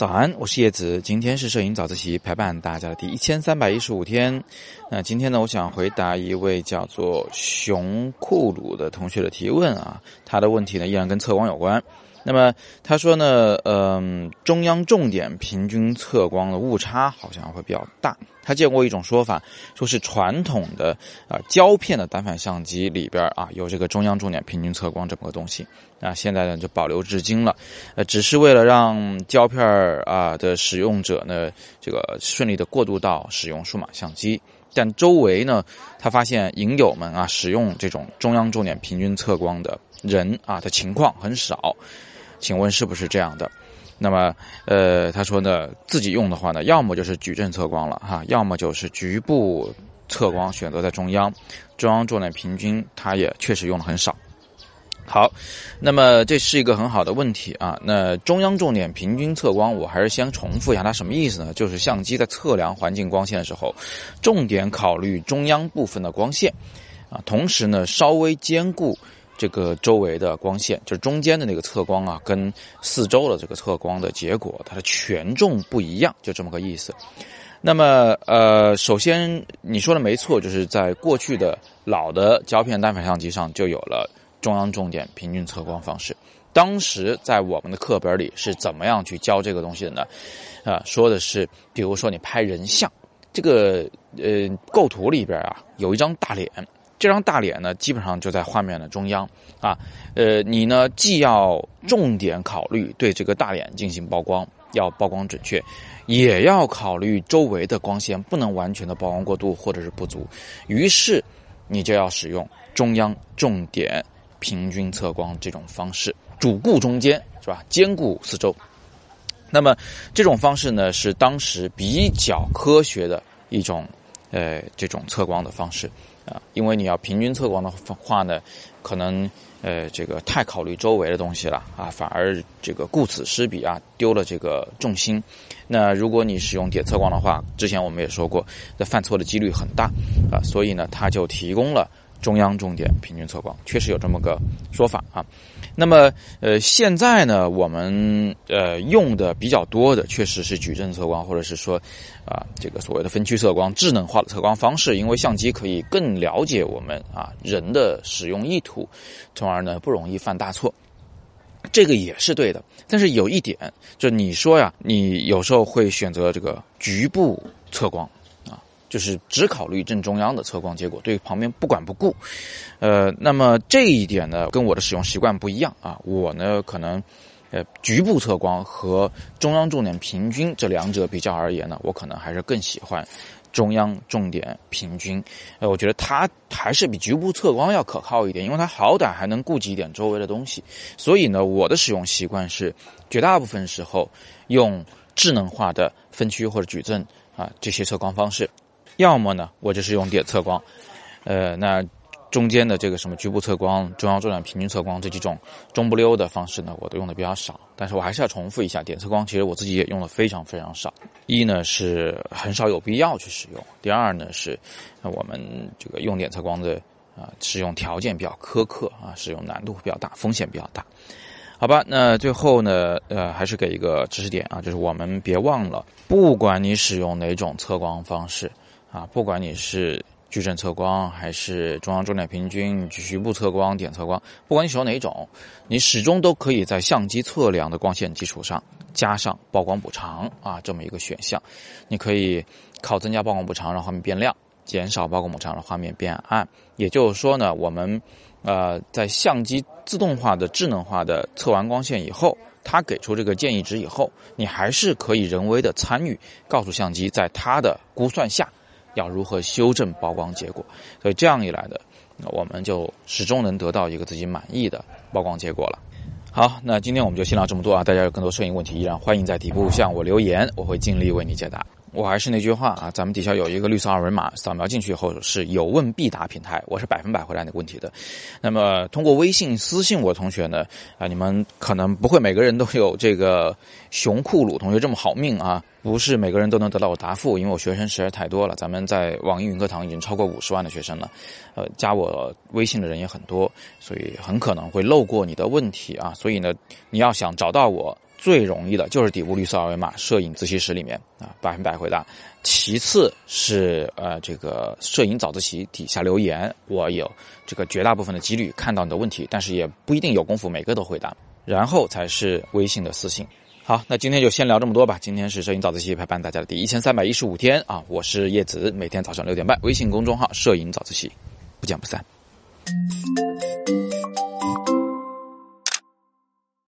早安，我是叶子。今天是摄影早自习陪伴大家的第一千三百一十五天。那今天呢，我想回答一位叫做熊库鲁的同学的提问啊，他的问题呢依然跟测光有关。那么他说呢，嗯，中央重点平均测光的误差好像会比较大。他见过一种说法，说是传统的啊胶片的单反相机里边啊有这个中央重点平均测光这么个东西啊，现在呢就保留至今了，呃，只是为了让胶片啊的使用者呢这个顺利的过渡到使用数码相机。但周围呢，他发现影友们啊使用这种中央重点平均测光的人啊的情况很少。请问是不是这样的？那么，呃，他说呢，自己用的话呢，要么就是矩阵测光了哈，要么就是局部测光，选择在中央，中央重点平均，它也确实用的很少。好，那么这是一个很好的问题啊。那中央重点平均测光，我还是先重复一下它什么意思呢？就是相机在测量环境光线的时候，重点考虑中央部分的光线啊，同时呢，稍微兼顾。这个周围的光线，就是中间的那个测光啊，跟四周的这个测光的结果，它的权重不一样，就这么个意思。那么，呃，首先你说的没错，就是在过去的老的胶片单反相机上就有了中央重点平均测光方式。当时在我们的课本里是怎么样去教这个东西的呢？啊，说的是，比如说你拍人像，这个呃构图里边啊有一张大脸。这张大脸呢，基本上就在画面的中央啊。呃，你呢既要重点考虑对这个大脸进行曝光，要曝光准确，也要考虑周围的光线不能完全的曝光过度或者是不足。于是，你就要使用中央重点平均测光这种方式，主顾中间是吧？兼顾四周。那么这种方式呢，是当时比较科学的一种呃这种测光的方式。啊，因为你要平均测光的话呢，可能呃这个太考虑周围的东西了啊，反而这个顾此失彼啊，丢了这个重心。那如果你使用点测光的话，之前我们也说过，那犯错的几率很大啊，所以呢，它就提供了。中央重点平均测光确实有这么个说法啊，那么呃现在呢我们呃用的比较多的确实是矩阵测光或者是说啊这个所谓的分区测光智能化的测光方式，因为相机可以更了解我们啊人的使用意图，从而呢不容易犯大错，这个也是对的。但是有一点，就你说呀，你有时候会选择这个局部测光。就是只考虑正中央的测光结果，对旁边不管不顾，呃，那么这一点呢，跟我的使用习惯不一样啊。我呢，可能，呃，局部测光和中央重点平均这两者比较而言呢，我可能还是更喜欢中央重点平均。呃，我觉得它还是比局部测光要可靠一点，因为它好歹还能顾及一点周围的东西。所以呢，我的使用习惯是绝大部分时候用智能化的分区或者矩阵啊这些测光方式。要么呢，我就是用点测光，呃，那中间的这个什么局部测光、中央重点平均测光这几种中不溜的方式呢，我都用的比较少。但是我还是要重复一下，点测光其实我自己也用的非常非常少。一呢是很少有必要去使用，第二呢是我们这个用点测光的啊使用条件比较苛刻啊，使用难度比较大，风险比较大。好吧，那最后呢，呃，还是给一个知识点啊，就是我们别忘了，不管你使用哪种测光方式。啊，不管你是矩阵测光还是中央重点平均、局部测光、点测光，不管你使用哪一种，你始终都可以在相机测量的光线基础上加上曝光补偿啊这么一个选项。你可以靠增加曝光补偿让画面变亮，减少曝光补偿让画面变暗。也就是说呢，我们呃在相机自动化的、智能化的测完光线以后，它给出这个建议值以后，你还是可以人为的参与，告诉相机在它的估算下。要如何修正曝光结果？所以这样一来的，我们就始终能得到一个自己满意的曝光结果了。好，那今天我们就先聊这么多啊！大家有更多摄影问题，依然欢迎在底部向我留言，我会尽力为你解答。我还是那句话啊，咱们底下有一个绿色二维码，扫描进去以后是有问必答平台，我是百分百回答你问题的。那么通过微信私信我同学呢，啊，你们可能不会每个人都有这个熊库鲁同学这么好命啊。不是每个人都能得到我答复，因为我学生实在太多了。咱们在网易云课堂已经超过五十万的学生了，呃，加我微信的人也很多，所以很可能会漏过你的问题啊。所以呢，你要想找到我，最容易的就是底部绿色二维码摄影自习室里面啊，百分百回答。其次是呃这个摄影早自习底下留言，我有这个绝大部分的几率看到你的问题，但是也不一定有功夫每个都回答。然后才是微信的私信。好，那今天就先聊这么多吧。今天是摄影早自习陪伴大家的第一千三百一十五天啊，我是叶子，每天早上六点半，微信公众号摄影早自习，不见不散。